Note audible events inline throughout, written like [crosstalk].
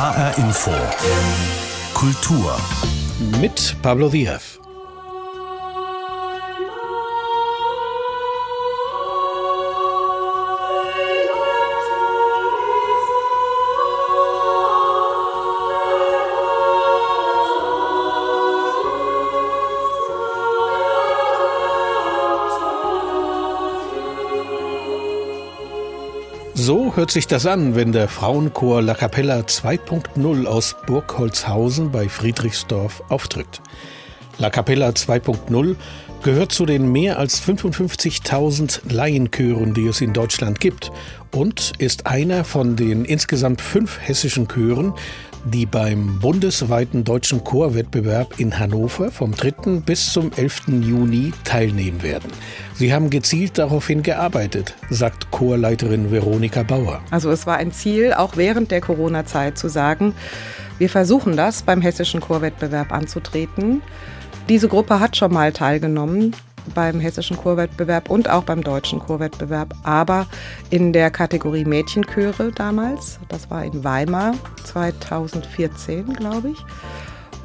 HR Info. Kultur. Mit Pablo Diaz. So hört sich das an, wenn der Frauenchor La Capella 2.0 aus Burgholzhausen bei Friedrichsdorf auftritt. La Capella 2.0 gehört zu den mehr als 55.000 Laienchören, die es in Deutschland gibt und ist einer von den insgesamt fünf hessischen Chören, die beim bundesweiten deutschen Chorwettbewerb in Hannover vom 3. bis zum 11. Juni teilnehmen werden. Sie haben gezielt daraufhin gearbeitet, sagt Chorleiterin Veronika Bauer. Also es war ein Ziel, auch während der Corona-Zeit zu sagen, wir versuchen das beim hessischen Chorwettbewerb anzutreten. Diese Gruppe hat schon mal teilgenommen beim hessischen Chorwettbewerb und auch beim deutschen Chorwettbewerb, aber in der Kategorie Mädchenchöre damals. Das war in Weimar 2014, glaube ich.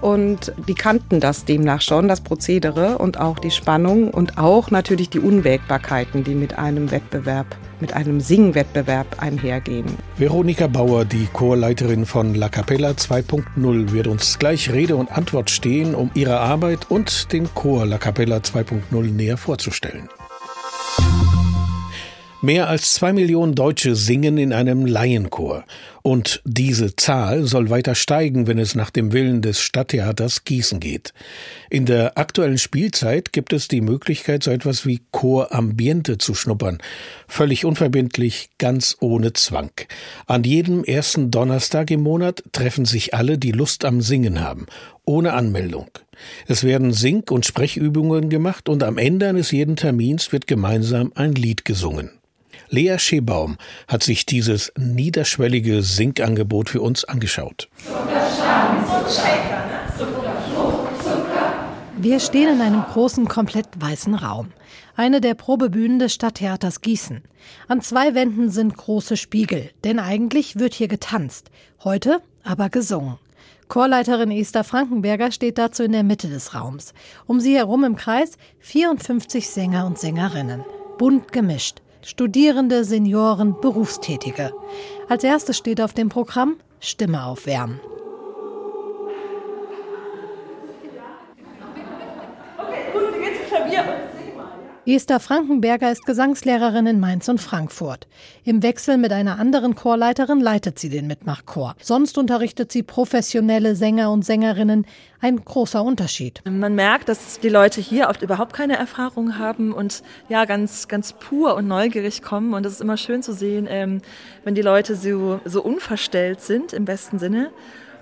Und die kannten das demnach schon, das Prozedere und auch die Spannung und auch natürlich die Unwägbarkeiten, die mit einem Wettbewerb, mit einem Singwettbewerb einhergehen. Veronika Bauer, die Chorleiterin von La Capella 2.0, wird uns gleich Rede und Antwort stehen, um ihre Arbeit und den Chor La Capella 2.0 näher vorzustellen. Mehr als zwei Millionen Deutsche singen in einem Laienchor. Und diese Zahl soll weiter steigen, wenn es nach dem Willen des Stadttheaters Gießen geht. In der aktuellen Spielzeit gibt es die Möglichkeit, so etwas wie Chorambiente zu schnuppern. Völlig unverbindlich, ganz ohne Zwang. An jedem ersten Donnerstag im Monat treffen sich alle, die Lust am Singen haben. Ohne Anmeldung. Es werden Sing- und Sprechübungen gemacht und am Ende eines jeden Termins wird gemeinsam ein Lied gesungen. Lea Schebaum hat sich dieses niederschwellige Sinkangebot für uns angeschaut. Wir stehen in einem großen, komplett weißen Raum. Eine der Probebühnen des Stadttheaters Gießen. An zwei Wänden sind große Spiegel, denn eigentlich wird hier getanzt. Heute aber gesungen. Chorleiterin Esther Frankenberger steht dazu in der Mitte des Raums. Um sie herum im Kreis 54 Sänger und Sängerinnen. Bunt gemischt. Studierende, Senioren, Berufstätige. Als erstes steht auf dem Programm Stimme aufwärmen. Esther Frankenberger ist Gesangslehrerin in Mainz und Frankfurt. Im Wechsel mit einer anderen Chorleiterin leitet sie den Mitmachchor. Sonst unterrichtet sie professionelle Sänger und Sängerinnen. Ein großer Unterschied. Man merkt, dass die Leute hier oft überhaupt keine Erfahrung haben und ja ganz ganz pur und neugierig kommen. Und es ist immer schön zu sehen, ähm, wenn die Leute so so unverstellt sind im besten Sinne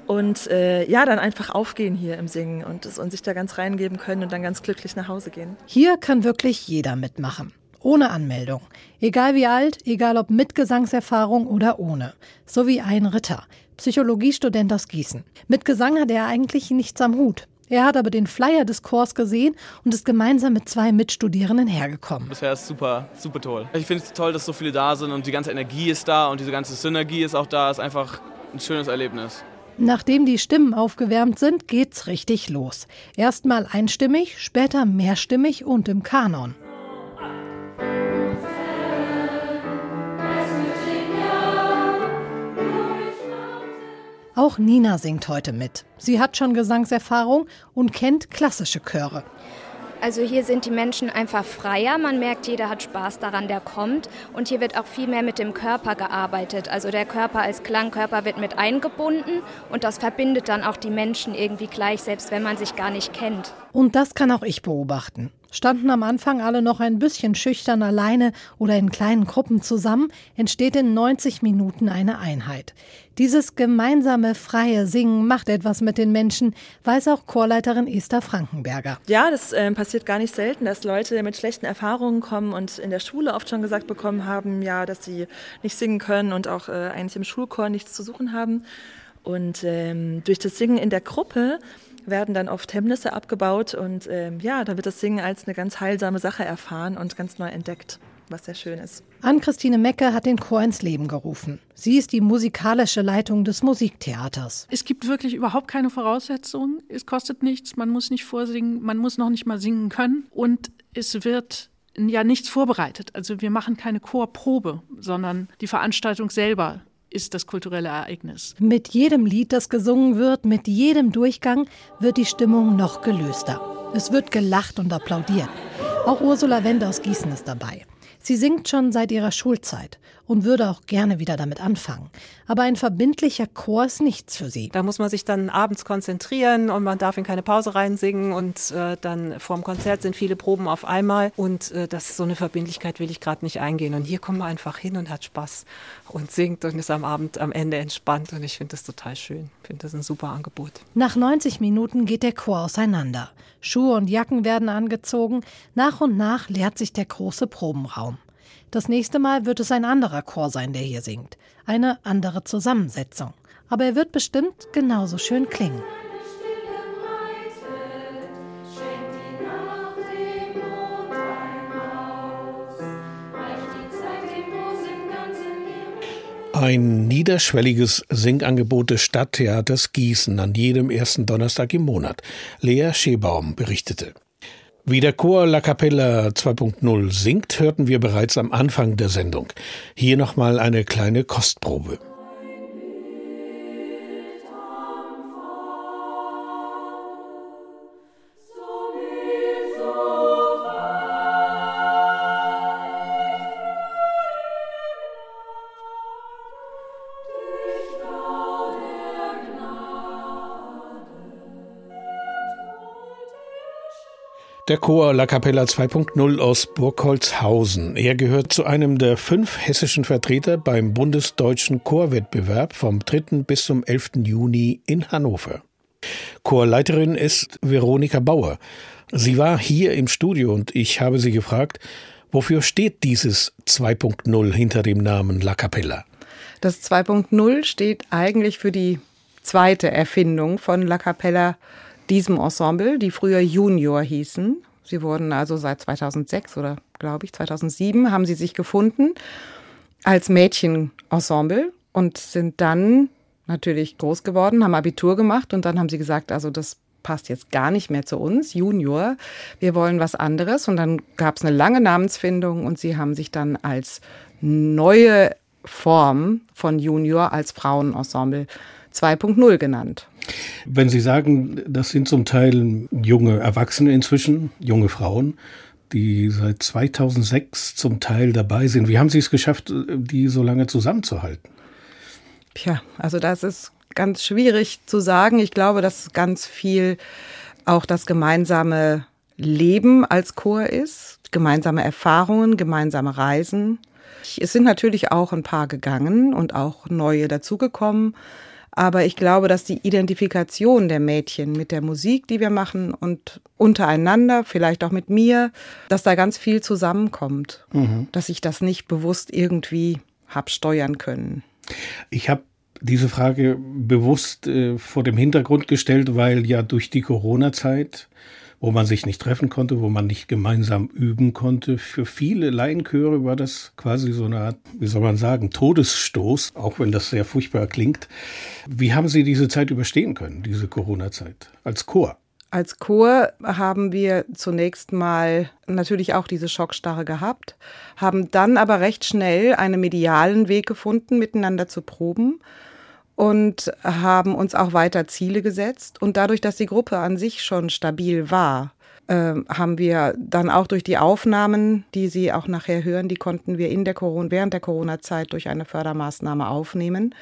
und äh, ja, dann einfach aufgehen hier im Singen und, und sich da ganz reingeben können und dann ganz glücklich nach Hause gehen. Hier kann wirklich jeder mitmachen. Ohne Anmeldung. Egal wie alt, egal ob mit Gesangserfahrung oder ohne. So wie ein Ritter, Psychologiestudent aus Gießen. Mit Gesang hat er eigentlich nichts am Hut. Er hat aber den Flyer des Chors gesehen und ist gemeinsam mit zwei Mitstudierenden hergekommen. Bisher ist super, super toll. Ich finde es toll, dass so viele da sind und die ganze Energie ist da und diese ganze Synergie ist auch da. Ist einfach ein schönes Erlebnis. Nachdem die Stimmen aufgewärmt sind, geht's richtig los. Erstmal einstimmig, später mehrstimmig und im Kanon. Auch Nina singt heute mit. Sie hat schon Gesangserfahrung und kennt klassische Chöre. Also hier sind die Menschen einfach freier. Man merkt, jeder hat Spaß daran, der kommt. Und hier wird auch viel mehr mit dem Körper gearbeitet. Also der Körper als Klangkörper wird mit eingebunden und das verbindet dann auch die Menschen irgendwie gleich, selbst wenn man sich gar nicht kennt. Und das kann auch ich beobachten standen am Anfang alle noch ein bisschen schüchtern alleine oder in kleinen Gruppen zusammen, entsteht in 90 Minuten eine Einheit. Dieses gemeinsame freie Singen macht etwas mit den Menschen, weiß auch Chorleiterin Esther Frankenberger. Ja, das äh, passiert gar nicht selten, dass Leute mit schlechten Erfahrungen kommen und in der Schule oft schon gesagt bekommen haben, ja, dass sie nicht singen können und auch äh, eigentlich im Schulchor nichts zu suchen haben. Und ähm, durch das Singen in der Gruppe werden dann oft Hemmnisse abgebaut und ähm, ja, da wird das Singen als eine ganz heilsame Sache erfahren und ganz neu entdeckt was sehr schön ist. Ann-Christine Mecke hat den Chor ins Leben gerufen. Sie ist die musikalische Leitung des Musiktheaters. Es gibt wirklich überhaupt keine Voraussetzungen. Es kostet nichts, man muss nicht vorsingen, man muss noch nicht mal singen können. Und es wird ja nichts vorbereitet. Also wir machen keine Chorprobe, sondern die Veranstaltung selber ist das kulturelle Ereignis. Mit jedem Lied, das gesungen wird, mit jedem Durchgang wird die Stimmung noch gelöster. Es wird gelacht und applaudiert. Auch Ursula Wende aus Gießen ist dabei. Sie singt schon seit ihrer Schulzeit und würde auch gerne wieder damit anfangen. Aber ein verbindlicher Chor ist nichts für sie. Da muss man sich dann abends konzentrieren und man darf in keine Pause reinsingen und äh, dann vorm Konzert sind viele Proben auf einmal und äh, das so eine Verbindlichkeit will ich gerade nicht eingehen. Und hier kommt man einfach hin und hat Spaß und singt und ist am Abend am Ende entspannt und ich finde das total schön. Ich finde das ein super Angebot. Nach 90 Minuten geht der Chor auseinander. Schuhe und Jacken werden angezogen. Nach und nach leert sich der große Probenraum. Das nächste Mal wird es ein anderer Chor sein, der hier singt. Eine andere Zusammensetzung. Aber er wird bestimmt genauso schön klingen. Ein niederschwelliges Singangebot des Stadttheaters Gießen an jedem ersten Donnerstag im Monat. Lea Schebaum berichtete. Wie der Chor La Capella 2.0 singt, hörten wir bereits am Anfang der Sendung. Hier nochmal eine kleine Kostprobe. Der Chor La Capella 2.0 aus Burgholzhausen. Er gehört zu einem der fünf hessischen Vertreter beim bundesdeutschen Chorwettbewerb vom 3. bis zum 11. Juni in Hannover. Chorleiterin ist Veronika Bauer. Sie war hier im Studio und ich habe sie gefragt, wofür steht dieses 2.0 hinter dem Namen La Capella? Das 2.0 steht eigentlich für die zweite Erfindung von La Capella diesem Ensemble, die früher Junior hießen. Sie wurden also seit 2006 oder glaube ich 2007 haben sie sich gefunden als Mädchenensemble und sind dann natürlich groß geworden, haben Abitur gemacht und dann haben sie gesagt, also das passt jetzt gar nicht mehr zu uns, Junior. Wir wollen was anderes. Und dann gab es eine lange Namensfindung und sie haben sich dann als neue Form von Junior als Frauenensemble 2.0 genannt. Wenn Sie sagen, das sind zum Teil junge Erwachsene inzwischen, junge Frauen, die seit 2006 zum Teil dabei sind. Wie haben Sie es geschafft, die so lange zusammenzuhalten? Tja, also das ist ganz schwierig zu sagen. Ich glaube, dass ganz viel auch das gemeinsame Leben als Chor ist, gemeinsame Erfahrungen, gemeinsame Reisen. Es sind natürlich auch ein paar gegangen und auch neue dazugekommen. Aber ich glaube, dass die Identifikation der Mädchen mit der Musik, die wir machen und untereinander, vielleicht auch mit mir, dass da ganz viel zusammenkommt, mhm. dass ich das nicht bewusst irgendwie hab steuern können. Ich habe diese Frage bewusst äh, vor dem Hintergrund gestellt, weil ja durch die Corona-Zeit wo man sich nicht treffen konnte, wo man nicht gemeinsam üben konnte. Für viele Laienchöre war das quasi so eine Art, wie soll man sagen, Todesstoß, auch wenn das sehr furchtbar klingt. Wie haben Sie diese Zeit überstehen können, diese Corona-Zeit, als Chor? Als Chor haben wir zunächst mal natürlich auch diese Schockstarre gehabt, haben dann aber recht schnell einen medialen Weg gefunden, miteinander zu proben und haben uns auch weiter Ziele gesetzt. Und dadurch, dass die Gruppe an sich schon stabil war, äh, haben wir dann auch durch die Aufnahmen, die Sie auch nachher hören, die konnten wir in der Corona, während der Corona-Zeit durch eine Fördermaßnahme aufnehmen,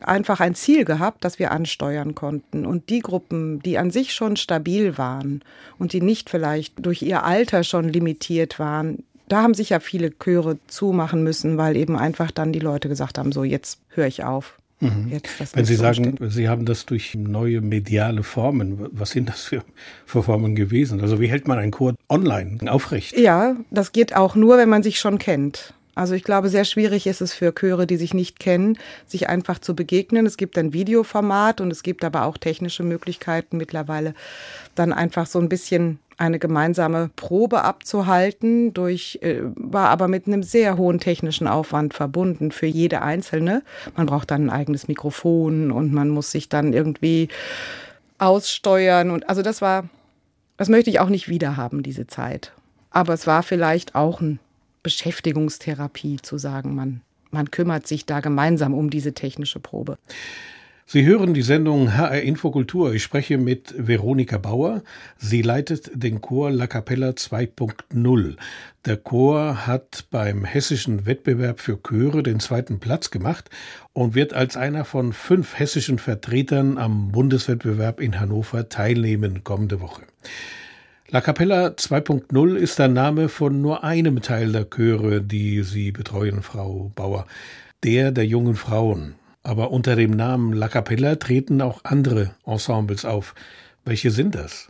einfach ein Ziel gehabt, das wir ansteuern konnten. Und die Gruppen, die an sich schon stabil waren und die nicht vielleicht durch ihr Alter schon limitiert waren, da haben sich ja viele Chöre zumachen müssen, weil eben einfach dann die Leute gesagt haben, so jetzt höre ich auf. Mhm. Jetzt, Wenn Sie sagen, Sie haben das durch neue mediale Formen, was sind das für, für Formen gewesen? Also wie hält man einen Chor online aufrecht? Ja, das geht auch nur, wenn man sich schon kennt. Also ich glaube, sehr schwierig ist es für Chöre, die sich nicht kennen, sich einfach zu begegnen. Es gibt ein Videoformat und es gibt aber auch technische Möglichkeiten mittlerweile, dann einfach so ein bisschen eine gemeinsame Probe abzuhalten, durch, äh, war aber mit einem sehr hohen technischen Aufwand verbunden für jede Einzelne. Man braucht dann ein eigenes Mikrofon und man muss sich dann irgendwie aussteuern und also das war, das möchte ich auch nicht wieder haben, diese Zeit. Aber es war vielleicht auch eine Beschäftigungstherapie zu sagen, man, man kümmert sich da gemeinsam um diese technische Probe. Sie hören die Sendung HR Infokultur. Ich spreche mit Veronika Bauer. Sie leitet den Chor La Capella 2.0. Der Chor hat beim hessischen Wettbewerb für Chöre den zweiten Platz gemacht und wird als einer von fünf hessischen Vertretern am Bundeswettbewerb in Hannover teilnehmen kommende Woche. La Capella 2.0 ist der Name von nur einem Teil der Chöre, die Sie betreuen, Frau Bauer, der der jungen Frauen. Aber unter dem Namen La Capella treten auch andere Ensembles auf. Welche sind das?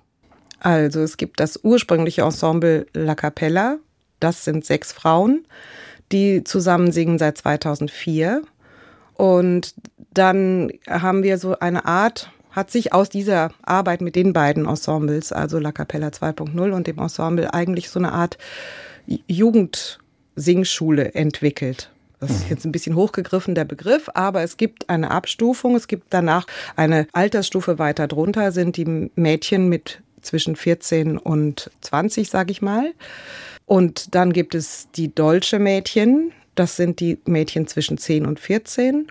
Also es gibt das ursprüngliche Ensemble La Capella. Das sind sechs Frauen, die zusammen singen seit 2004. Und dann haben wir so eine Art, hat sich aus dieser Arbeit mit den beiden Ensembles, also La Capella 2.0 und dem Ensemble, eigentlich so eine Art Jugendsingschule entwickelt. Das ist jetzt ein bisschen hochgegriffen, der Begriff, aber es gibt eine Abstufung. Es gibt danach eine Altersstufe weiter drunter, sind die Mädchen mit zwischen 14 und 20, sage ich mal. Und dann gibt es die deutsche Mädchen. Das sind die Mädchen zwischen 10 und 14.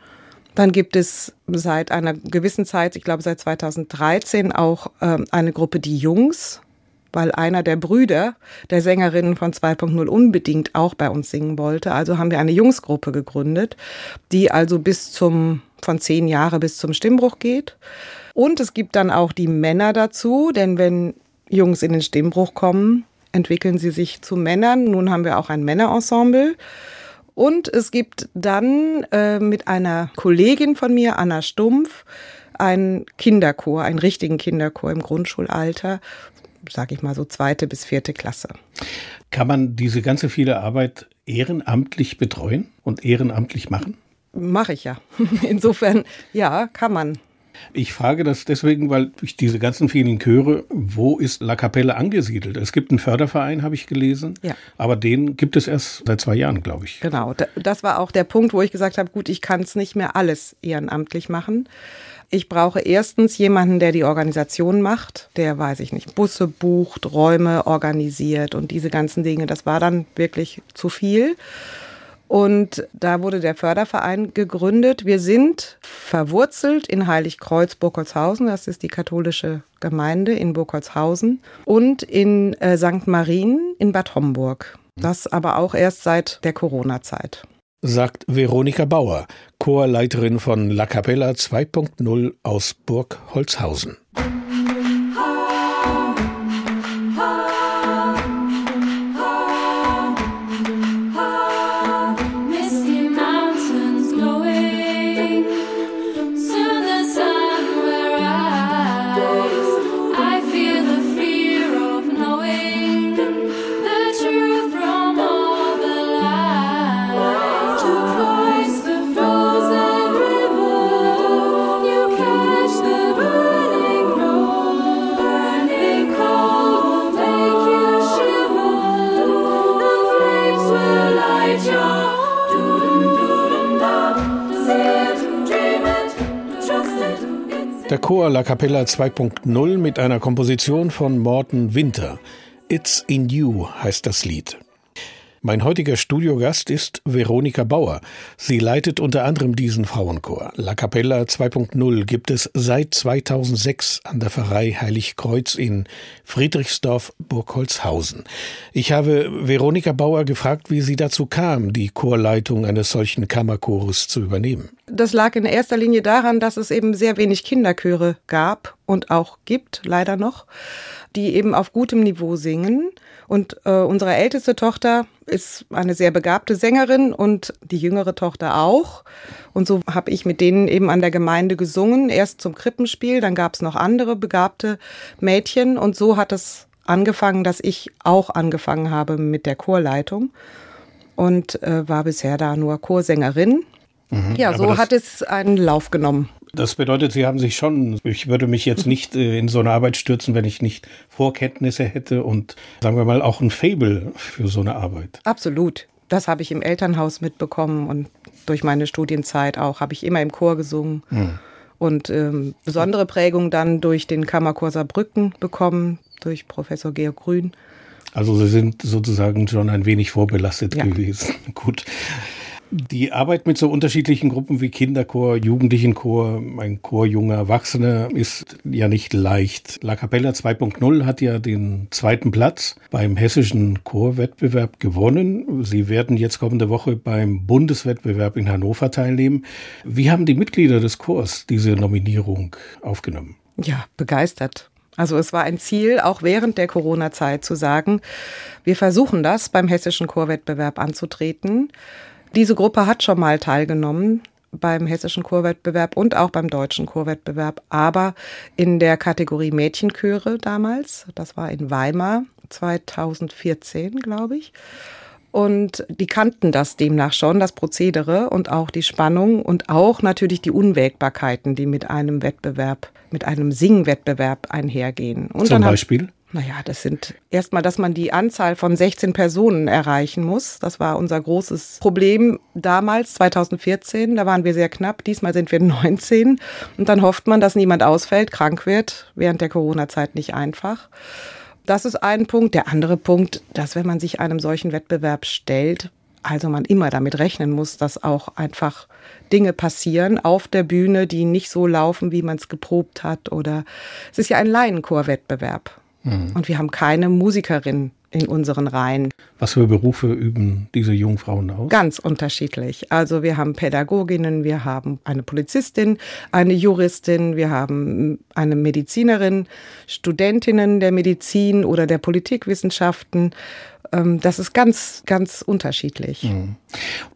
Dann gibt es seit einer gewissen Zeit, ich glaube seit 2013, auch äh, eine Gruppe Die Jungs weil einer der Brüder der Sängerinnen von 2.0 unbedingt auch bei uns singen wollte. Also haben wir eine Jungsgruppe gegründet, die also bis zum, von zehn Jahre bis zum Stimmbruch geht. Und es gibt dann auch die Männer dazu, denn wenn Jungs in den Stimmbruch kommen, entwickeln sie sich zu Männern. Nun haben wir auch ein Männerensemble. Und es gibt dann äh, mit einer Kollegin von mir, Anna Stumpf, einen Kinderchor, einen richtigen Kinderchor im Grundschulalter, sage ich mal so zweite bis vierte Klasse. Kann man diese ganze viele Arbeit ehrenamtlich betreuen und ehrenamtlich machen? Mache ich ja. [laughs] Insofern, ja, kann man. Ich frage das deswegen, weil durch diese ganzen vielen Chöre, wo ist La Capelle angesiedelt? Es gibt einen Förderverein, habe ich gelesen, ja. aber den gibt es erst seit zwei Jahren, glaube ich. Genau, das war auch der Punkt, wo ich gesagt habe, gut, ich kann es nicht mehr alles ehrenamtlich machen. Ich brauche erstens jemanden, der die Organisation macht, der, weiß ich nicht, Busse bucht, Räume organisiert und diese ganzen Dinge. Das war dann wirklich zu viel. Und da wurde der Förderverein gegründet. Wir sind verwurzelt in Heiligkreuz Burgholzhausen, das ist die katholische Gemeinde in Burgholzhausen, und in äh, St. Marien in Bad Homburg. Das aber auch erst seit der Corona-Zeit sagt Veronika Bauer, Chorleiterin von La Capella 2.0 aus Burg Der Chor La Capella 2.0 mit einer Komposition von Morten Winter. It's in You heißt das Lied. Mein heutiger Studiogast ist Veronika Bauer. Sie leitet unter anderem diesen Frauenchor. La Capella 2.0 gibt es seit 2006 an der Pfarrei Heiligkreuz in Friedrichsdorf-Burgholzhausen. Ich habe Veronika Bauer gefragt, wie sie dazu kam, die Chorleitung eines solchen Kammerchores zu übernehmen. Das lag in erster Linie daran, dass es eben sehr wenig Kinderchöre gab und auch gibt, leider noch, die eben auf gutem Niveau singen. Und äh, unsere älteste Tochter ist eine sehr begabte Sängerin und die jüngere Tochter auch. Und so habe ich mit denen eben an der Gemeinde gesungen, erst zum Krippenspiel, dann gab es noch andere begabte Mädchen und so hat es angefangen, dass ich auch angefangen habe mit der Chorleitung. und äh, war bisher da nur Chorsängerin. Mhm, ja, so hat es einen Lauf genommen. Das bedeutet, Sie haben sich schon, ich würde mich jetzt nicht äh, in so eine Arbeit stürzen, wenn ich nicht Vorkenntnisse hätte und sagen wir mal auch ein Fable für so eine Arbeit. Absolut. Das habe ich im Elternhaus mitbekommen und durch meine Studienzeit auch habe ich immer im Chor gesungen. Hm. Und ähm, besondere Prägung dann durch den Kammerchor Saarbrücken bekommen, durch Professor Georg Grün. Also Sie sind sozusagen schon ein wenig vorbelastet ja. gewesen. [laughs] Gut. Die Arbeit mit so unterschiedlichen Gruppen wie Kinderchor, Jugendlichenchor, ein Chor junger Erwachsene ist ja nicht leicht. La Capella 2.0 hat ja den zweiten Platz beim hessischen Chorwettbewerb gewonnen. Sie werden jetzt kommende Woche beim Bundeswettbewerb in Hannover teilnehmen. Wie haben die Mitglieder des Chors diese Nominierung aufgenommen? Ja, begeistert. Also es war ein Ziel, auch während der Corona-Zeit zu sagen, wir versuchen das beim hessischen Chorwettbewerb anzutreten. Diese Gruppe hat schon mal teilgenommen beim hessischen Chorwettbewerb und auch beim deutschen Chorwettbewerb, aber in der Kategorie Mädchenchöre damals. Das war in Weimar 2014, glaube ich. Und die kannten das demnach schon, das Prozedere und auch die Spannung und auch natürlich die Unwägbarkeiten, die mit einem Wettbewerb, mit einem Singwettbewerb einhergehen. Und Zum Beispiel? Naja, das sind erstmal, dass man die Anzahl von 16 Personen erreichen muss. Das war unser großes Problem damals, 2014. Da waren wir sehr knapp. Diesmal sind wir 19. Und dann hofft man, dass niemand ausfällt, krank wird. Während der Corona-Zeit nicht einfach. Das ist ein Punkt. Der andere Punkt, dass wenn man sich einem solchen Wettbewerb stellt, also man immer damit rechnen muss, dass auch einfach Dinge passieren auf der Bühne, die nicht so laufen, wie man es geprobt hat. Oder es ist ja ein Laienchorwettbewerb. Mhm. Und wir haben keine Musikerin in unseren Reihen. Was für Berufe üben diese jungen Frauen aus? Ganz unterschiedlich. Also wir haben Pädagoginnen, wir haben eine Polizistin, eine Juristin, wir haben eine Medizinerin, Studentinnen der Medizin oder der Politikwissenschaften. Ähm, das ist ganz, ganz unterschiedlich. Mhm.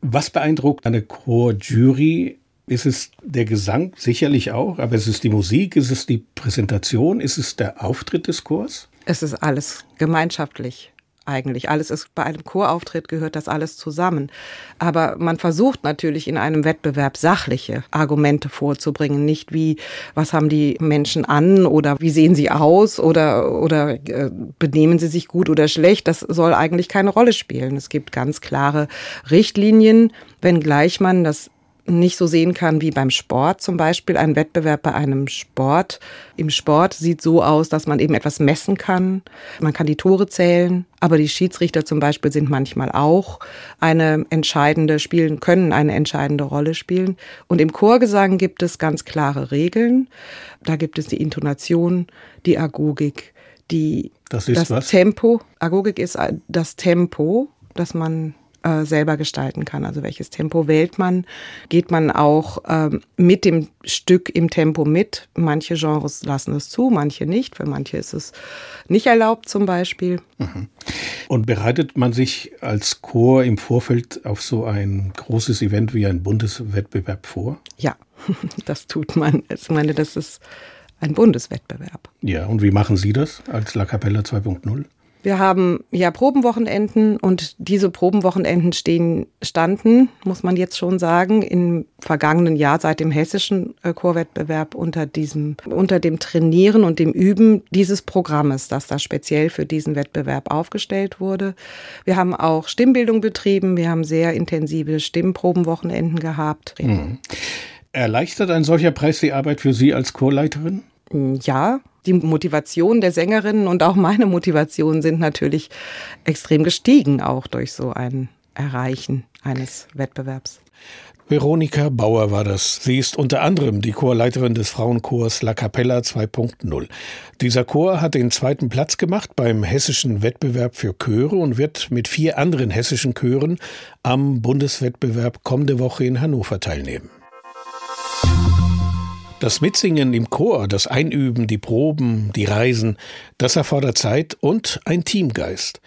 Was beeindruckt eine Chorjury ist es der Gesang sicherlich auch, aber ist es die Musik, ist es die Präsentation, ist es der Auftritt des Chors? Es ist alles gemeinschaftlich eigentlich. Alles ist bei einem Chorauftritt gehört das alles zusammen. Aber man versucht natürlich in einem Wettbewerb sachliche Argumente vorzubringen, nicht wie was haben die Menschen an oder wie sehen sie aus oder oder äh, benehmen sie sich gut oder schlecht. Das soll eigentlich keine Rolle spielen. Es gibt ganz klare Richtlinien, wenngleich man das nicht so sehen kann wie beim Sport zum Beispiel. Ein Wettbewerb bei einem Sport im Sport sieht so aus, dass man eben etwas messen kann. Man kann die Tore zählen, aber die Schiedsrichter zum Beispiel sind manchmal auch eine entscheidende, spielen, können eine entscheidende Rolle spielen. Und im Chorgesang gibt es ganz klare Regeln. Da gibt es die Intonation, die Agogik, die, das, das? Tempo. Agogik ist das Tempo, das man äh, selber gestalten kann. Also welches Tempo wählt man? Geht man auch ähm, mit dem Stück im Tempo mit? Manche Genres lassen es zu, manche nicht. Für manche ist es nicht erlaubt zum Beispiel. Mhm. Und bereitet man sich als Chor im Vorfeld auf so ein großes Event wie ein Bundeswettbewerb vor? Ja, [laughs] das tut man. Ich meine, das ist ein Bundeswettbewerb. Ja, und wie machen Sie das als La Capella 2.0? Wir haben ja Probenwochenenden und diese Probenwochenenden stehen, standen, muss man jetzt schon sagen, im vergangenen Jahr seit dem hessischen äh, Chorwettbewerb unter diesem, unter dem Trainieren und dem Üben dieses Programmes, das da speziell für diesen Wettbewerb aufgestellt wurde. Wir haben auch Stimmbildung betrieben. Wir haben sehr intensive Stimmprobenwochenenden gehabt. Mhm. Erleichtert ein solcher Preis die Arbeit für Sie als Chorleiterin? Ja, die Motivation der Sängerinnen und auch meine Motivation sind natürlich extrem gestiegen, auch durch so ein Erreichen eines Wettbewerbs. Veronika Bauer war das. Sie ist unter anderem die Chorleiterin des Frauenchors La Capella 2.0. Dieser Chor hat den zweiten Platz gemacht beim hessischen Wettbewerb für Chöre und wird mit vier anderen hessischen Chören am Bundeswettbewerb kommende Woche in Hannover teilnehmen. Das Mitsingen im Chor, das Einüben, die Proben, die Reisen, das erfordert Zeit und ein Teamgeist.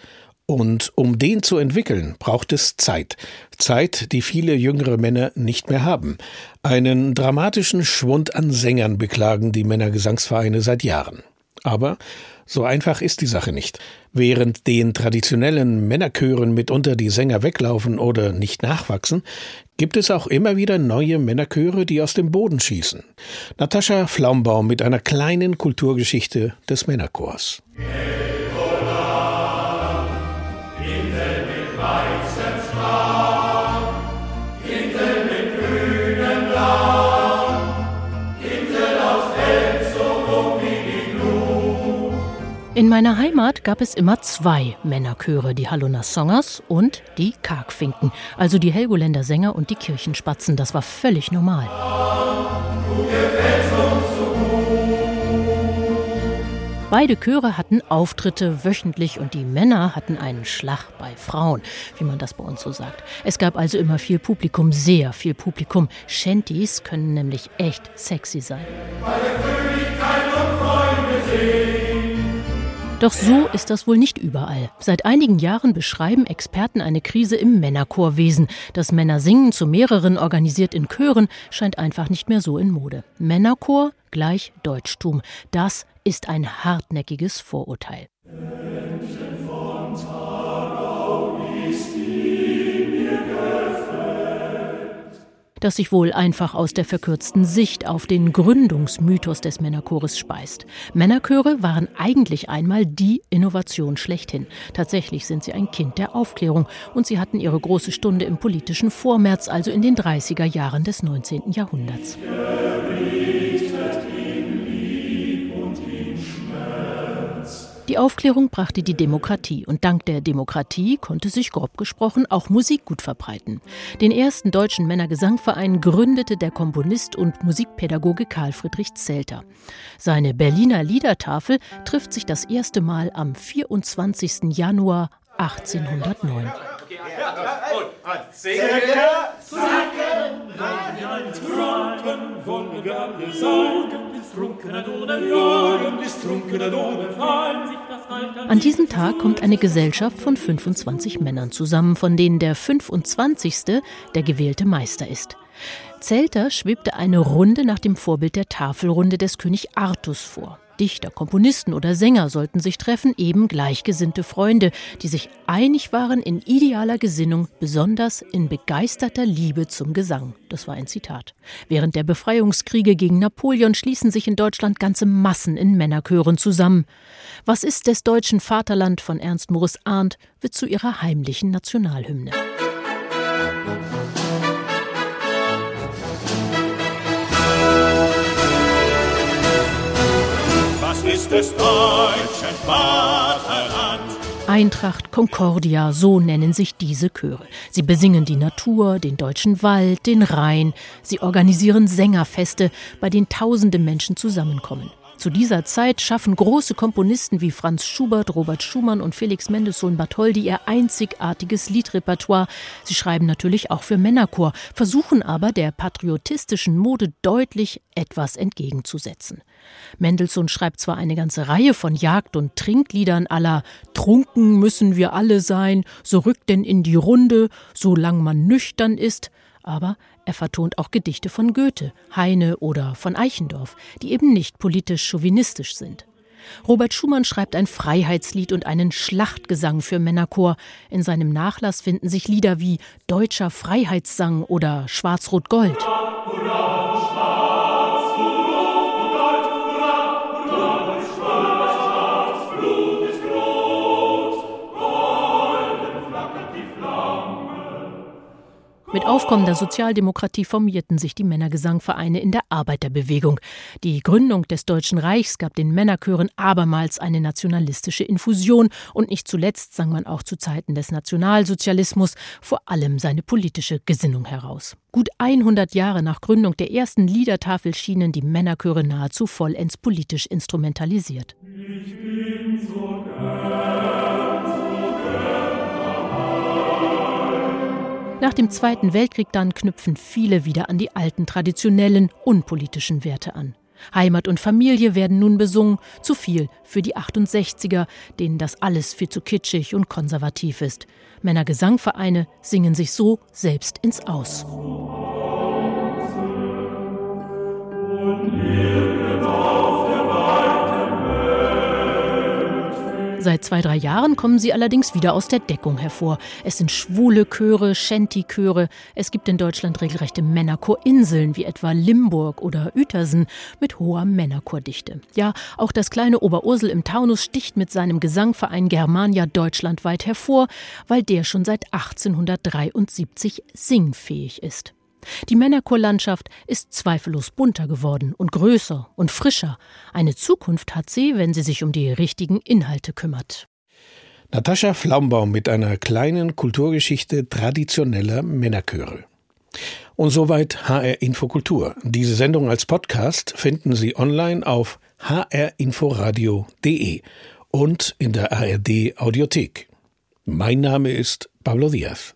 Und um den zu entwickeln, braucht es Zeit. Zeit, die viele jüngere Männer nicht mehr haben. Einen dramatischen Schwund an Sängern beklagen die Männergesangsvereine seit Jahren. Aber so einfach ist die Sache nicht. Während den traditionellen Männerchören mitunter die Sänger weglaufen oder nicht nachwachsen, gibt es auch immer wieder neue Männerchöre, die aus dem Boden schießen. Natascha Flaumbaum mit einer kleinen Kulturgeschichte des Männerchors. In meiner Heimat gab es immer zwei Männerchöre, die Halloner Songers und die Kargfinken, also die Helgoländer Sänger und die Kirchenspatzen. Das war völlig normal. Beide Chöre hatten Auftritte wöchentlich und die Männer hatten einen Schlag bei Frauen, wie man das bei uns so sagt. Es gab also immer viel Publikum, sehr viel Publikum. Shanties können nämlich echt sexy sein. Meine Doch so ist das wohl nicht überall. Seit einigen Jahren beschreiben Experten eine Krise im Männerchorwesen. Das Männersingen zu mehreren organisiert in Chören scheint einfach nicht mehr so in Mode. Männerchor gleich Deutschtum. Das ist ein hartnäckiges Vorurteil. Das sich wohl einfach aus der verkürzten Sicht auf den Gründungsmythos des Männerchores speist. Männerchöre waren eigentlich einmal die Innovation schlechthin. Tatsächlich sind sie ein Kind der Aufklärung und sie hatten ihre große Stunde im politischen Vormärz, also in den 30er Jahren des 19. Jahrhunderts. Die Aufklärung brachte die Demokratie und dank der Demokratie konnte sich grob gesprochen auch Musik gut verbreiten. Den ersten deutschen Männergesangverein gründete der Komponist und Musikpädagoge Karl Friedrich Zelter. Seine Berliner Liedertafel trifft sich das erste Mal am 24. Januar 1809. Singen, sangen, trunken, An diesem Tag kommt eine Gesellschaft von 25 Männern zusammen, von denen der 25. der gewählte Meister ist. Zelter schwebte eine Runde nach dem Vorbild der Tafelrunde des König Artus vor. Dichter, Komponisten oder Sänger sollten sich treffen, eben gleichgesinnte Freunde, die sich einig waren in idealer Gesinnung, besonders in begeisterter Liebe zum Gesang. Das war ein Zitat. Während der Befreiungskriege gegen Napoleon schließen sich in Deutschland ganze Massen in Männerchören zusammen. Was ist des deutschen Vaterland von Ernst Morris Arndt wird zu ihrer heimlichen Nationalhymne. Ist des deutschen Vaterland. Eintracht Concordia, so nennen sich diese Chöre. Sie besingen die Natur, den deutschen Wald, den Rhein. Sie organisieren Sängerfeste, bei denen tausende Menschen zusammenkommen. Zu dieser Zeit schaffen große Komponisten wie Franz Schubert, Robert Schumann und Felix Mendelssohn Bartholdy ihr einzigartiges Liedrepertoire. Sie schreiben natürlich auch für Männerchor, versuchen aber der patriotistischen Mode deutlich etwas entgegenzusetzen. Mendelssohn schreibt zwar eine ganze Reihe von Jagd- und Trinkliedern aller Trunken müssen wir alle sein, so rückt denn in die Runde, solang man nüchtern ist, aber er vertont auch Gedichte von Goethe, Heine oder von Eichendorff, die eben nicht politisch chauvinistisch sind. Robert Schumann schreibt ein Freiheitslied und einen Schlachtgesang für Männerchor. In seinem Nachlass finden sich Lieder wie Deutscher Freiheitssang oder Schwarz-Rot-Gold. Mit aufkommender Sozialdemokratie formierten sich die Männergesangvereine in der Arbeiterbewegung. Die Gründung des Deutschen Reichs gab den Männerchören abermals eine nationalistische Infusion und nicht zuletzt sang man auch zu Zeiten des Nationalsozialismus vor allem seine politische Gesinnung heraus. Gut 100 Jahre nach Gründung der ersten Liedertafel schienen die Männerchöre nahezu vollends politisch instrumentalisiert. Ich bin so Nach dem Zweiten Weltkrieg dann knüpfen viele wieder an die alten traditionellen, unpolitischen Werte an. Heimat und Familie werden nun besungen, zu viel für die 68er, denen das alles viel zu kitschig und konservativ ist. Männergesangvereine singen sich so selbst ins Aus. Und Seit zwei, drei Jahren kommen sie allerdings wieder aus der Deckung hervor. Es sind schwule Chöre, Shanty-Chöre. Es gibt in Deutschland regelrechte Männerchorinseln, wie etwa Limburg oder Uetersen, mit hoher Männerchordichte. Ja, auch das kleine Oberursel im Taunus sticht mit seinem Gesangverein Germania deutschlandweit hervor, weil der schon seit 1873 singfähig ist. Die Männerchorlandschaft ist zweifellos bunter geworden und größer und frischer. Eine Zukunft hat sie, wenn sie sich um die richtigen Inhalte kümmert. Natascha Flaumbaum mit einer kleinen Kulturgeschichte traditioneller Männerchöre. Und soweit HR Infokultur. Diese Sendung als Podcast finden Sie online auf hrinforadio.de und in der ARD Audiothek. Mein Name ist Pablo Diaz.